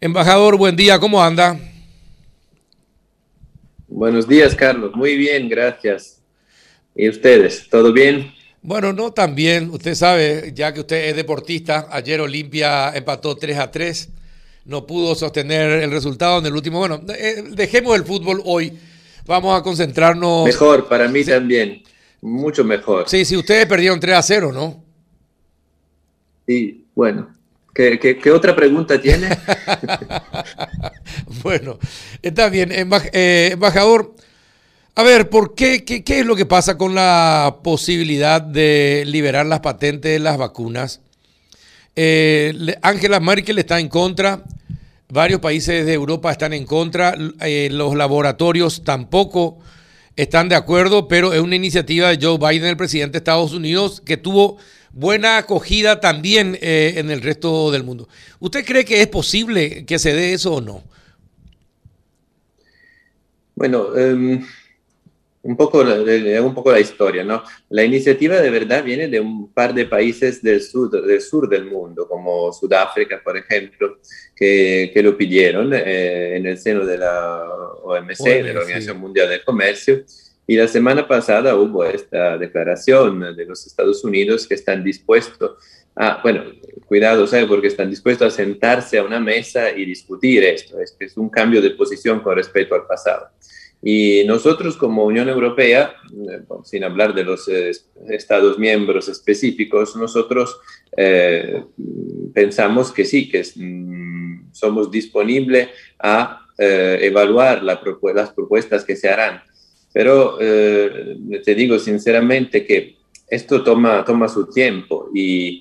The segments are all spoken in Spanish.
Embajador, buen día, ¿cómo anda? Buenos días, Carlos. Muy bien, gracias. ¿Y ustedes? ¿Todo bien? Bueno, no tan bien. Usted sabe, ya que usted es deportista, ayer Olimpia empató 3 a 3. No pudo sostener el resultado en el último. Bueno, eh, dejemos el fútbol hoy. Vamos a concentrarnos. Mejor, para mí también. Mucho mejor. Sí, sí, ustedes perdieron 3 a 0, ¿no? Sí, bueno. ¿Qué, otra pregunta tiene? bueno, está bien. Eh, embajador, a ver, ¿por qué, qué, es lo que pasa con la posibilidad de liberar las patentes de las vacunas? Eh, Angela Merkel está en contra, varios países de Europa están en contra, eh, los laboratorios tampoco están de acuerdo, pero es una iniciativa de Joe Biden, el presidente de Estados Unidos, que tuvo buena acogida también eh, en el resto del mundo. ¿Usted cree que es posible que se dé eso o no? Bueno, em, un, poco, un poco la historia, ¿no? La iniciativa de verdad viene de un par de países del sur del, sur del mundo, como Sudáfrica, por ejemplo, que, que lo pidieron eh, en el seno de la OMC, de la Organización Mundial del Comercio y la semana pasada hubo esta declaración de los Estados Unidos que están dispuestos a, bueno, cuidado, ¿sabe? Porque están dispuestos a sentarse a una mesa y discutir esto. Es, es un cambio de posición con respecto al pasado. Y nosotros como Unión Europea, eh, sin hablar de los eh, Estados miembros específicos, nosotros eh, pensamos que sí, que mm, somos disponibles a evaluar las propuestas que se harán pero eh, te digo sinceramente que esto toma, toma su tiempo y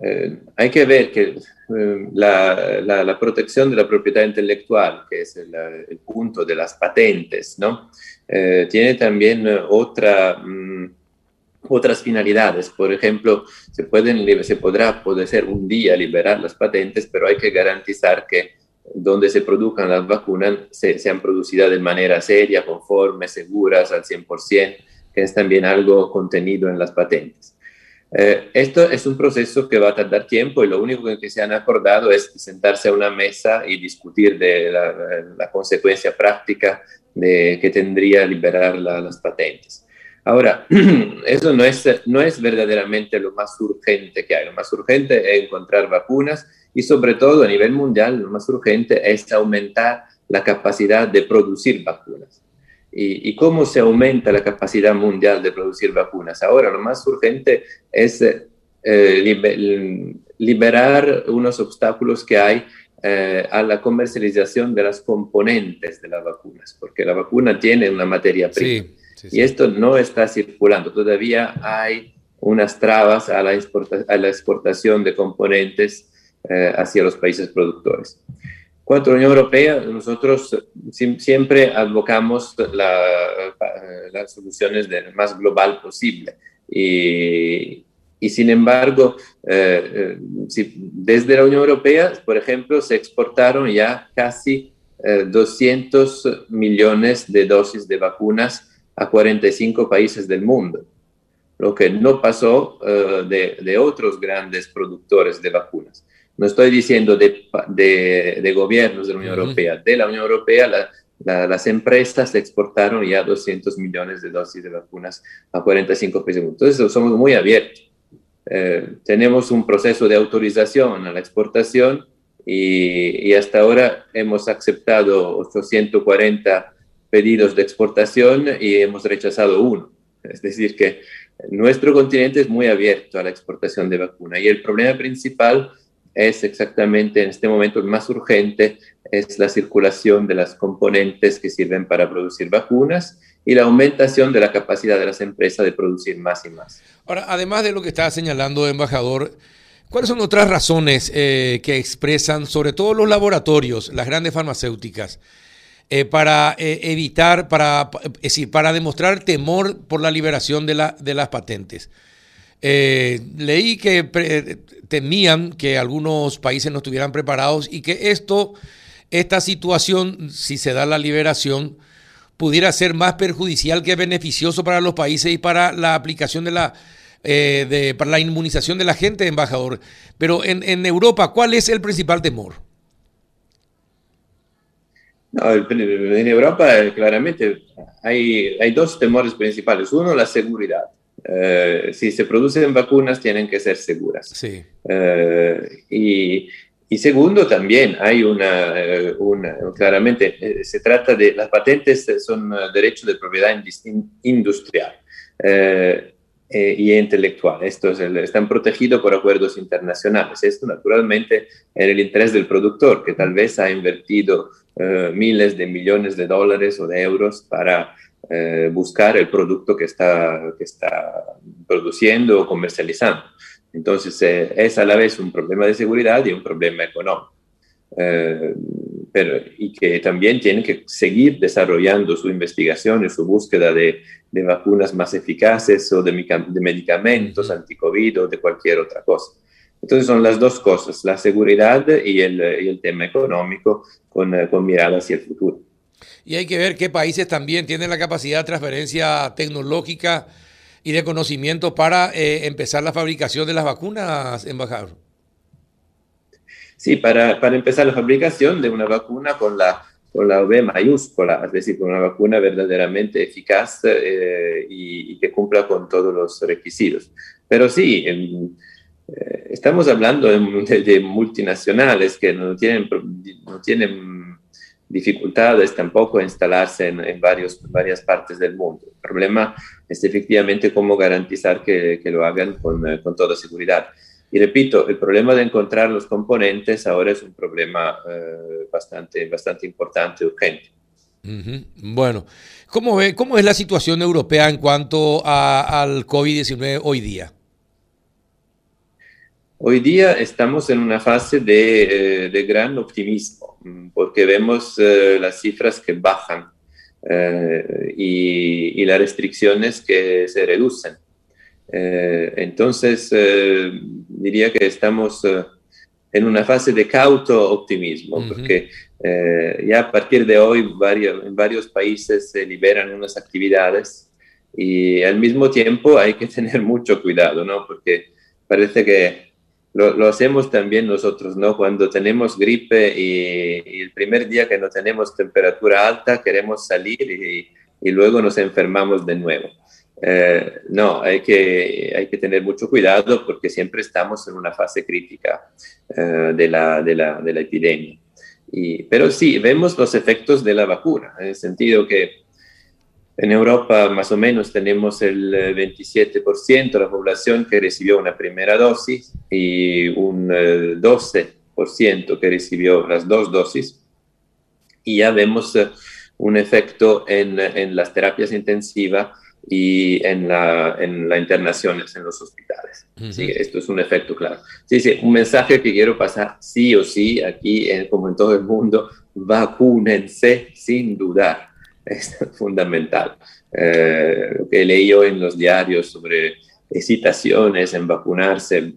eh, hay que ver que eh, la, la, protección de la propiedad intelectual, que es el, el punto de las patentes, ¿no? tiene también otra, mm, otras finalidades. Por ejemplo, se, pueden, se podrá, puede ser un día liberar las patentes, pero hay que garantizar que donde se produzcan las vacunas sean producidas de manera seria, conforme, seguras al 100%, que es también algo contenido en las patentes. Eh, esto es un proceso que va a tardar tiempo y lo único que se han acordado es sentarse a una mesa y discutir de la, consecuencia práctica de que tendría liberar las patentes. Ahora, eso no es, no es verdaderamente lo más urgente que hay. Lo más urgente es encontrar vacunas y sobre todo a nivel mundial lo más urgente es aumentar la capacidad de producir vacunas. ¿Y, cómo se aumenta la capacidad mundial de producir vacunas? Ahora lo más urgente es eh, liberar unos obstáculos que hay eh, a la comercialización de las componentes de las vacunas, porque la vacuna tiene una materia prima. Y esto no está circulando. Todavía hay unas trabas a la, a la exportación de componentes eh, hacia los países productores. La Unión Europea, nosotros siempre advocamos las soluciones del más global posible. Y, y sin embargo, eh, eh, desde la Unión Europea, por ejemplo, se exportaron ya casi 200 millones de dosis de vacunas a 45 países del mundo, lo que no pasó de, de, otros grandes productores de vacunas. No estoy diciendo de, de, gobiernos de la Unión Europea, de la Unión Europea las empresas exportaron ya 200 millones de dosis de vacunas a 45 países. Entonces somos muy abiertos. Eh, tenemos un proceso de autorización a la exportación y, y, hasta ahora hemos aceptado 840 pedidos de exportación y hemos rechazado uno. Es decir, que nuestro continente es muy abierto a la exportación de vacunas y el problema principal es exactamente en este momento el más urgente, es la circulación de las componentes que sirven para producir vacunas y la aumentación de la capacidad de las empresas de producir más y más. Ahora, además de lo que está señalando, embajador, ¿cuáles son otras razones eh, que expresan, sobre todo los laboratorios, las grandes farmacéuticas, eh, para eh, evitar, para, es decir, para demostrar temor por la liberación de, la, de las patentes? Eh, leí que temían que algunos países no estuvieran preparados y que esto, esta situación, si se da la liberación, pudiera ser más perjudicial que beneficioso para los países y para la aplicación de la, eh, de, para la inmunización de la gente, embajador. Pero en, Europa, ¿cuál es el principal temor? en Europa claramente hay, hay dos temores principales. Uno, la seguridad. Eh, si se producen vacunas, tienen que ser seguras. Sí. Eh, y, y, segundo, también hay una, eh, una claramente, se trata de, las patentes son derechos de propiedad industrial y intelectual. Estos están protegidos por acuerdos internacionales. Esto, naturalmente, en el interés del productor, que tal vez ha invertido miles de millones de dólares o de euros para eh, buscar el producto que está, que está produciendo o comercializando. Entonces, eh, es a la vez un problema de seguridad y un problema económico. Eh, pero, y que también tienen que seguir desarrollando su investigación y su búsqueda de, de vacunas más eficaces o de, de medicamentos anticovid o de cualquier otra cosa. Entonces son las dos cosas, la seguridad y el, y el tema económico con, con mirada hacia el futuro. Y hay que ver qué países también tienen la capacidad de transferencia tecnológica y de conocimiento para eh, empezar la fabricación de las vacunas, embajador. Sí, para, para, empezar la fabricación de una vacuna con la, con la OB mayúscula, es decir, con una vacuna verdaderamente eficaz eh, y, que cumpla con todos los requisitos. Pero sí, eh, estamos hablando de, de, multinacionales que no tienen, no tienen dificultades tampoco instalarse en, varios, varias partes del mundo. El problema es efectivamente cómo garantizar que, lo hagan con, eh, con, toda seguridad. Y repito, el problema de encontrar los componentes ahora es un problema eh, bastante, bastante importante, urgente. Bueno, ¿cómo, ve, ¿cómo es la situación europea en cuanto a, al COVID-19 hoy día? Hoy día estamos en una fase de, eh, de gran optimismo, mm, porque vemos eh, las cifras que bajan eh, y, y, las restricciones que se reducen. entonces, diría que estamos en una fase de cauto optimismo, porque ya a partir de hoy varios, en varios países se liberan unas actividades y al mismo tiempo hay que tener mucho cuidado, ¿no? Porque parece que lo, hacemos también nosotros, ¿no? Cuando tenemos gripe y, el primer día que no tenemos temperatura alta, queremos salir y, y luego nos enfermamos de nuevo. Eh, no, hay que, hay que tener mucho cuidado porque siempre estamos en una fase crítica eh, de, la, de, la, de la epidemia. Y, pero sí, vemos los efectos de la vacuna, en el sentido que en Europa más o menos tenemos el 27% eh, de la población que recibió una primera dosis y un 12% eh, que recibió las dos dosis. Y ya vemos eh, un efecto en, en las terapias intensivas y en la, en la internaciones en los hospitales. Sí, esto es un efecto claro. Sí, sí, un mensaje que quiero pasar sí o sí aquí, como en todo el mundo, vacúnense sin dudar es fundamental. Eh, lo que he leído en los diarios sobre excitaciones en vacunarse,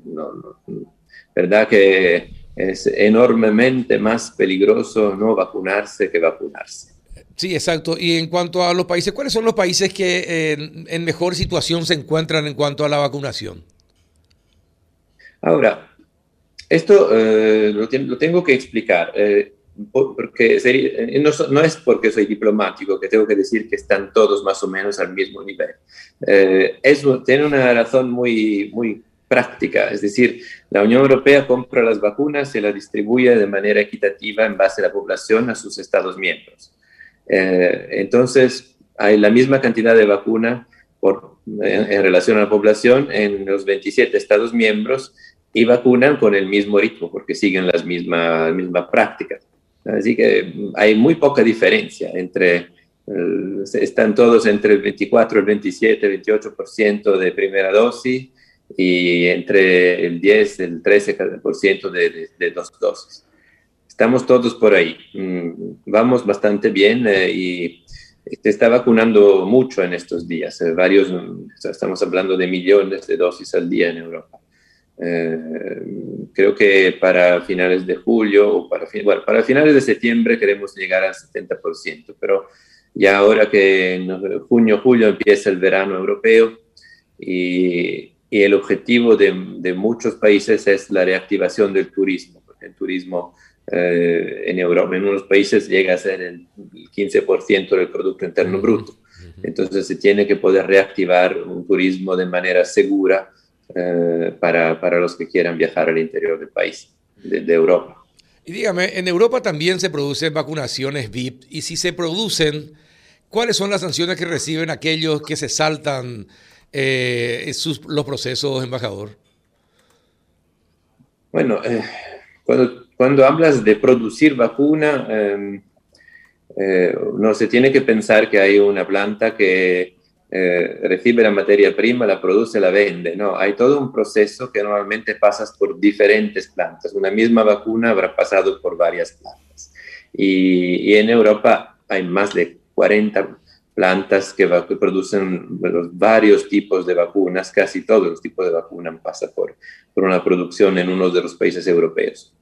verdad que es enormemente más peligroso no vacunarse que vacunarse. Sí, exacto. Y en cuanto a los países, ¿cuáles son los países que eh, en mejor situación se encuentran en cuanto a la vacunación? Ahora, esto eh, lo, lo, tengo que explicar porque eh, no, es porque soy diplomático que tengo que decir que están todos más o menos al mismo nivel. Eh, tiene una razón muy, muy práctica, es decir, la Unión Europea compra las vacunas y las distribuye de manera equitativa en base a la población a sus Estados miembros. Eh, entonces, hay la misma cantidad de vacuna por, en, relación a la población en los 27 Estados miembros y vacunan con el mismo ritmo porque siguen las mismas, mismas prácticas. Así que hay muy poca diferencia entre, están todos entre el 24, el 27, el 28% de primera dosis y entre el 10, el 13% de, de, dos dosis. Estamos todos por ahí. Mm, vamos bastante bien eh, y se está vacunando mucho en estos días. Eh, varios, estamos hablando de millones de dosis al día en Europa. Eh, creo que para finales de julio o para, bueno, para finales de septiembre queremos llegar al 70%, pero ya ahora que en junio, julio empieza el verano europeo y, y el objetivo de, de, muchos países es la reactivación del turismo, porque el turismo en Europa, en unos países llega a ser el 15% del Producto Interno Bruto. Entonces se tiene que poder reactivar un turismo de manera segura para, para, los que quieran viajar al interior del país, de, de Europa. Y dígame, en Europa también se producen vacunaciones VIP y si se producen, ¿cuáles son las sanciones que reciben aquellos que se saltan eh, sus, los procesos, embajador? Bueno, eh, cuando, cuando, hablas de producir vacuna, em, eh, no se tiene que pensar que hay una planta que eh, recibe la materia prima, la produce, la vende. No, hay todo un proceso que normalmente pasas por diferentes plantas. Una misma vacuna habrá pasado por varias plantas. Y, en Europa hay más de 40 plantas que, producen varios tipos de vacunas, casi todos los tipos de vacunas pasan por, por una producción en uno de los países europeos.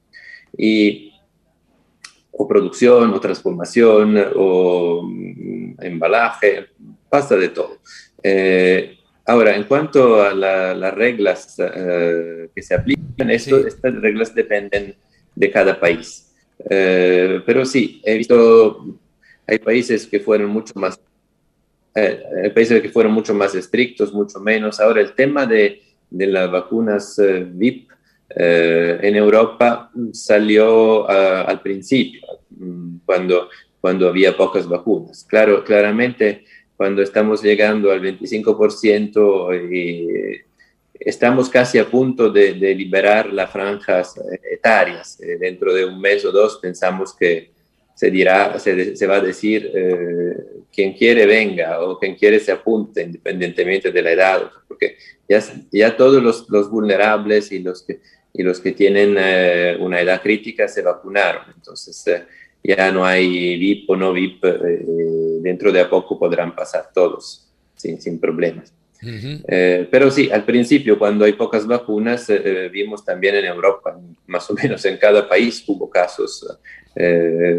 Y o producción, o transformación, o mm, embalaje, pasa de todo. Eh, ahora, en cuanto a las reglas eh, que se aplican, estas reglas dependen de cada país. Eh, pero sí, he visto, hay países que fueron mucho más, hay países que fueron mucho más estrictos, mucho menos. Ahora, el tema de, de las vacunas VIP en Europa salió al principio, mm, cuando, cuando había pocas vacunas. Claro, claramente cuando estamos llegando al 25% y estamos casi a punto de, liberar las franjas etarias. Eh, dentro de un mes o dos pensamos que se dirá, se, va a decir eh, quien quiere venga o quien quiere se apunte independientemente de la edad, porque ya, ya todos los, los vulnerables y los que, y los que tienen eh, una edad crítica se vacunaron. Entonces, ya no hay VIP o no VIP, eh, dentro de a poco podrán pasar todos sin, sin problemas. Eh, pero sí, al principio, cuando hay pocas vacunas, eh, vimos también en Europa, más o menos en cada país hubo casos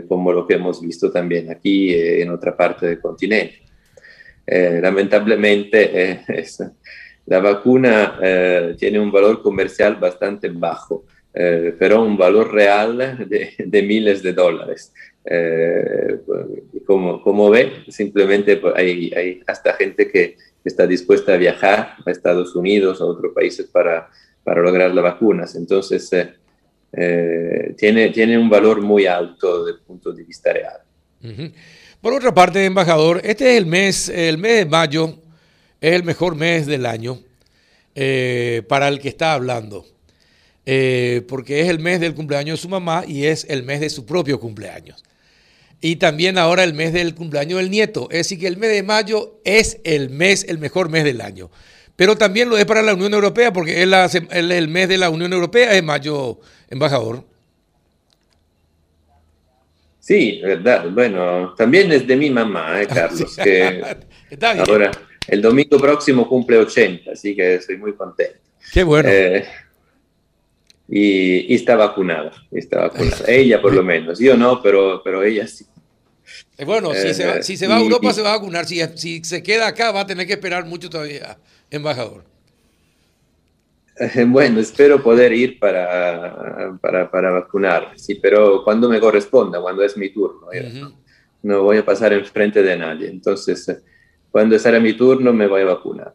como lo que hemos visto también aquí en otra parte del continente. lamentablemente, la vacuna tiene un valor comercial bastante bajo. Eh, pero un valor real de, miles de dólares. Eh, como, como ve, simplemente pues, hay, hasta gente que está dispuesta a viajar a Estados Unidos, a otros países para, para lograr las vacunas. Entonces, eh, tiene, tiene un valor muy alto desde el punto de vista real. Por otra parte, embajador, este es el mes, el mes de mayo, es el mejor mes del año para el que está hablando. Eh, porque es el mes del cumpleaños de su mamá y es el mes de su propio cumpleaños. Y también ahora el mes del cumpleaños del nieto. Es decir, que el mes de mayo es el mes, el mejor mes del año. Pero también lo es para la Unión Europea, porque es, el mes de la Unión Europea, es mayo, embajador. Sí, verdad. Bueno, también es de mi mamá, eh, Carlos, que Está bien. ahora el domingo próximo cumple 80, así que estoy muy contento. Qué bueno. Eh, y, está vacunada, está vacunada. ella por lo menos, yo no, pero, pero ella sí. Eh, bueno, si, se va, eh, si se va a Europa se va a vacunar, si, si se queda acá va a tener que esperar mucho todavía, embajador. Bueno, espero poder ir para, para, para vacunar, sí, pero cuando me corresponda, cuando es mi turno. no, voy a pasar enfrente de nadie. Entonces, cuando será mi turno, me voy a vacunar.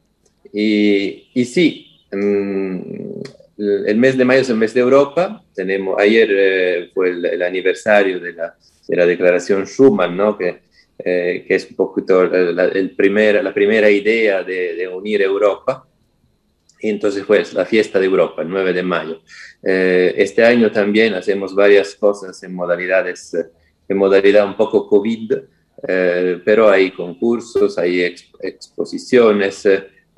Y, y sí, mm, el mes de mayo es el mes de Europa. Tenemos, ayer eh, fue el, aniversario de la, de la, declaración Schuman, ¿no? que, eh, que es un poquito la, el primer, la primera idea de, de, unir Europa. Y entonces fue la fiesta de Europa, el 9 de mayo. Eh, este año también hacemos varias cosas en modalidades, en modalidad un poco COVID, pero hay concursos, hay exposiciones.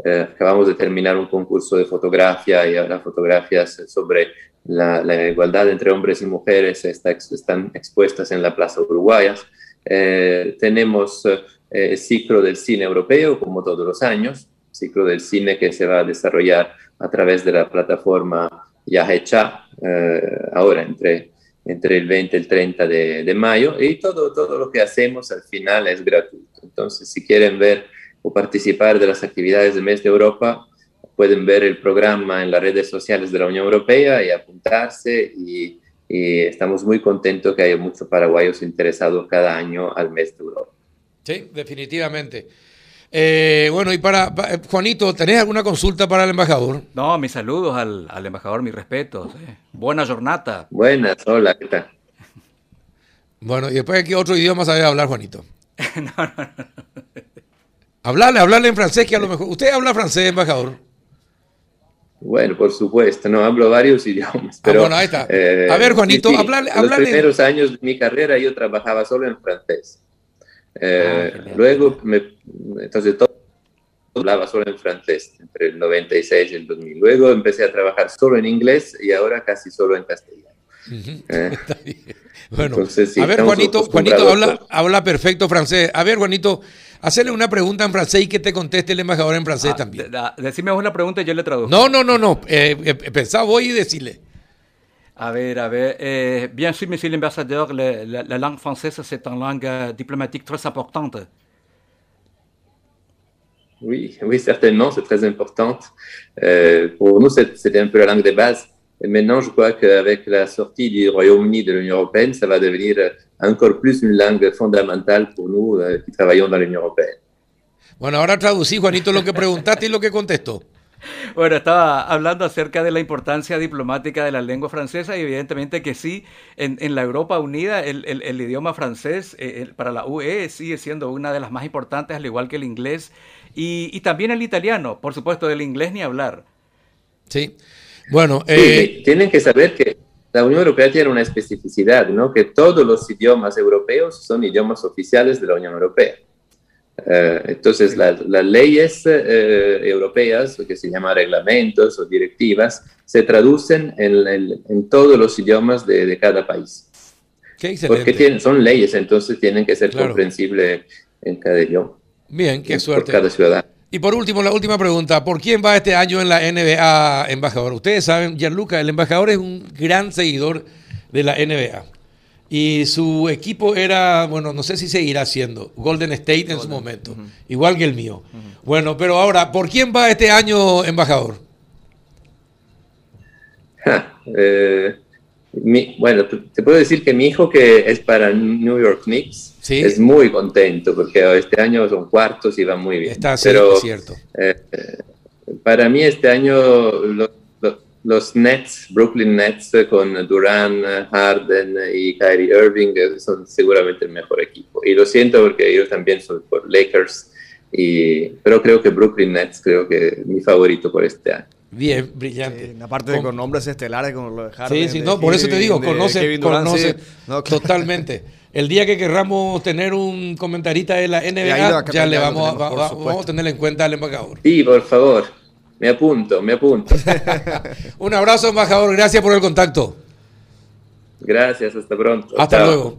Eh, acabamos de terminar un concurso de fotografía y ahora fotografías sobre la, igualdad entre hombres y mujeres está, están expuestas en la Plaza Uruguayas. Eh, tenemos eh, el ciclo del cine europeo, como todos los años, ciclo del cine que se va a desarrollar a través de la plataforma Yahecha, ahora entre, entre el 20 y el 30 de, de mayo, y todo, todo lo que hacemos al final es gratuito. Entonces, si quieren ver o participar de las actividades del mes de Europa, pueden ver el programa en las redes sociales de la Unión Europea y apuntarse y, y estamos muy contentos que haya muchos paraguayos interesados cada año al mes de Europa. Sí, definitivamente. Eh, bueno, y para, eh, Juanito, ¿tenés alguna consulta para el embajador? No, mis saludos al, al embajador, mis respetos. Eh. Buena jornada. Buenas, hola, ¿qué tal? Bueno, y después, ¿qué otro idioma sabe hablar, Juanito? no, no, no. Hablarle, hablarle en francés, que a lo mejor. ¿Usted habla francés, embajador? Bueno, por supuesto, no hablo varios idiomas. Ah, pero, bueno, ahí está. Eh, a ver, Juanito, sí, hablarle, En los primeros años de mi carrera yo trabajaba solo en francés. Eh, ah, luego, me, entonces todo hablaba solo en francés entre el 96 y el 2000. Luego empecé a trabajar solo en inglés y ahora casi solo en castellano. Uh -huh. eh. Bueno, Entonces, sí, a ver, Juanito, Juanito habla, habla, perfecto francés. A ver, Juanito, hacerle una pregunta en francés y que te conteste el embajador en francés ah, también. De, de, decime una pregunta y yo le traduzco. No, no, no, no. Eh, eh, pensaba voy y decirle. A ver, a ver. Eh, bien sûr, monsieur l'ambassadeur, la, la, la, langue française, c'est une langue euh, diplomatique très importante. Oui, oui, certainement, c'est très importante. Euh, pour nous, c'était un peu la langue de base. Et maintenant, je crois qu'avec la sortie du Royaume-Uni de l'Union européenne, ça va devenir encore plus une langue fondamentale pour nous euh, qui travaillons dans l'Union européenne. Bueno, ahora traducí, Juanito, lo que preguntaste y lo que contestó. Bueno, estaba hablando acerca de la importancia diplomática de la lengua francesa y evidentemente que sí, en, en la Europa Unida el, el, el idioma francés eh, el, para la UE sigue siendo una de las más importantes, al igual que el inglés y, y también el italiano, por supuesto, del inglés ni hablar. Sí, bueno, eh... sí, tienen que saber que la Unión Europea tiene una especificidad, ¿no? que todos los idiomas europeos son idiomas oficiales de la Unión Europea. Uh, entonces, la, las leyes uh, europeas, que se llaman reglamentos o directivas, se traducen en, todos los idiomas de, de cada país. Qué Porque tienen, son leyes, entonces tienen que ser claro. comprensibles en cada idioma. Bien, qué suerte. Por cada ciudadano. Y por último, la última pregunta. ¿Por quién va este año en la NBA, embajador? Ustedes saben, Gianluca, el embajador es un gran seguidor de la NBA. Y su equipo era, bueno, no sé si seguirá siendo Golden State Golden. en su momento, uh -huh. igual que el mío. Uh -huh. Bueno, pero ahora, ¿por quién va este año, embajador? Ja, eh, mi, bueno, te, te, puedo decir que mi hijo, que es para New York Knicks, ¿Sí? es muy contento porque este año son cuartos y va muy bien. Está sí, pero, es cierto. Eh, para mí, este año. Lo, los Nets, Brooklyn Nets con Durant, Harden y Kyrie Irving son seguramente el mejor equipo. Y lo siento porque yo también soy por Lakers, y, pero creo que Brooklyn Nets creo que es mi favorito por este año. Bien, brillante. Sí, aparte de con, con nombres estelares como lo de Harden. Sí, sí, no, por eso te digo, conoce, conoce sí. no, totalmente. El día que querramos tener un comentarista de la NBA, ya le vamos, a, va, vamos a tener en cuenta al embajador. Sí, por favor. Me apunto, me apunto. Un abrazo, embajador. Gracias por el contacto. Gracias, hasta pronto. Hasta Chao. luego.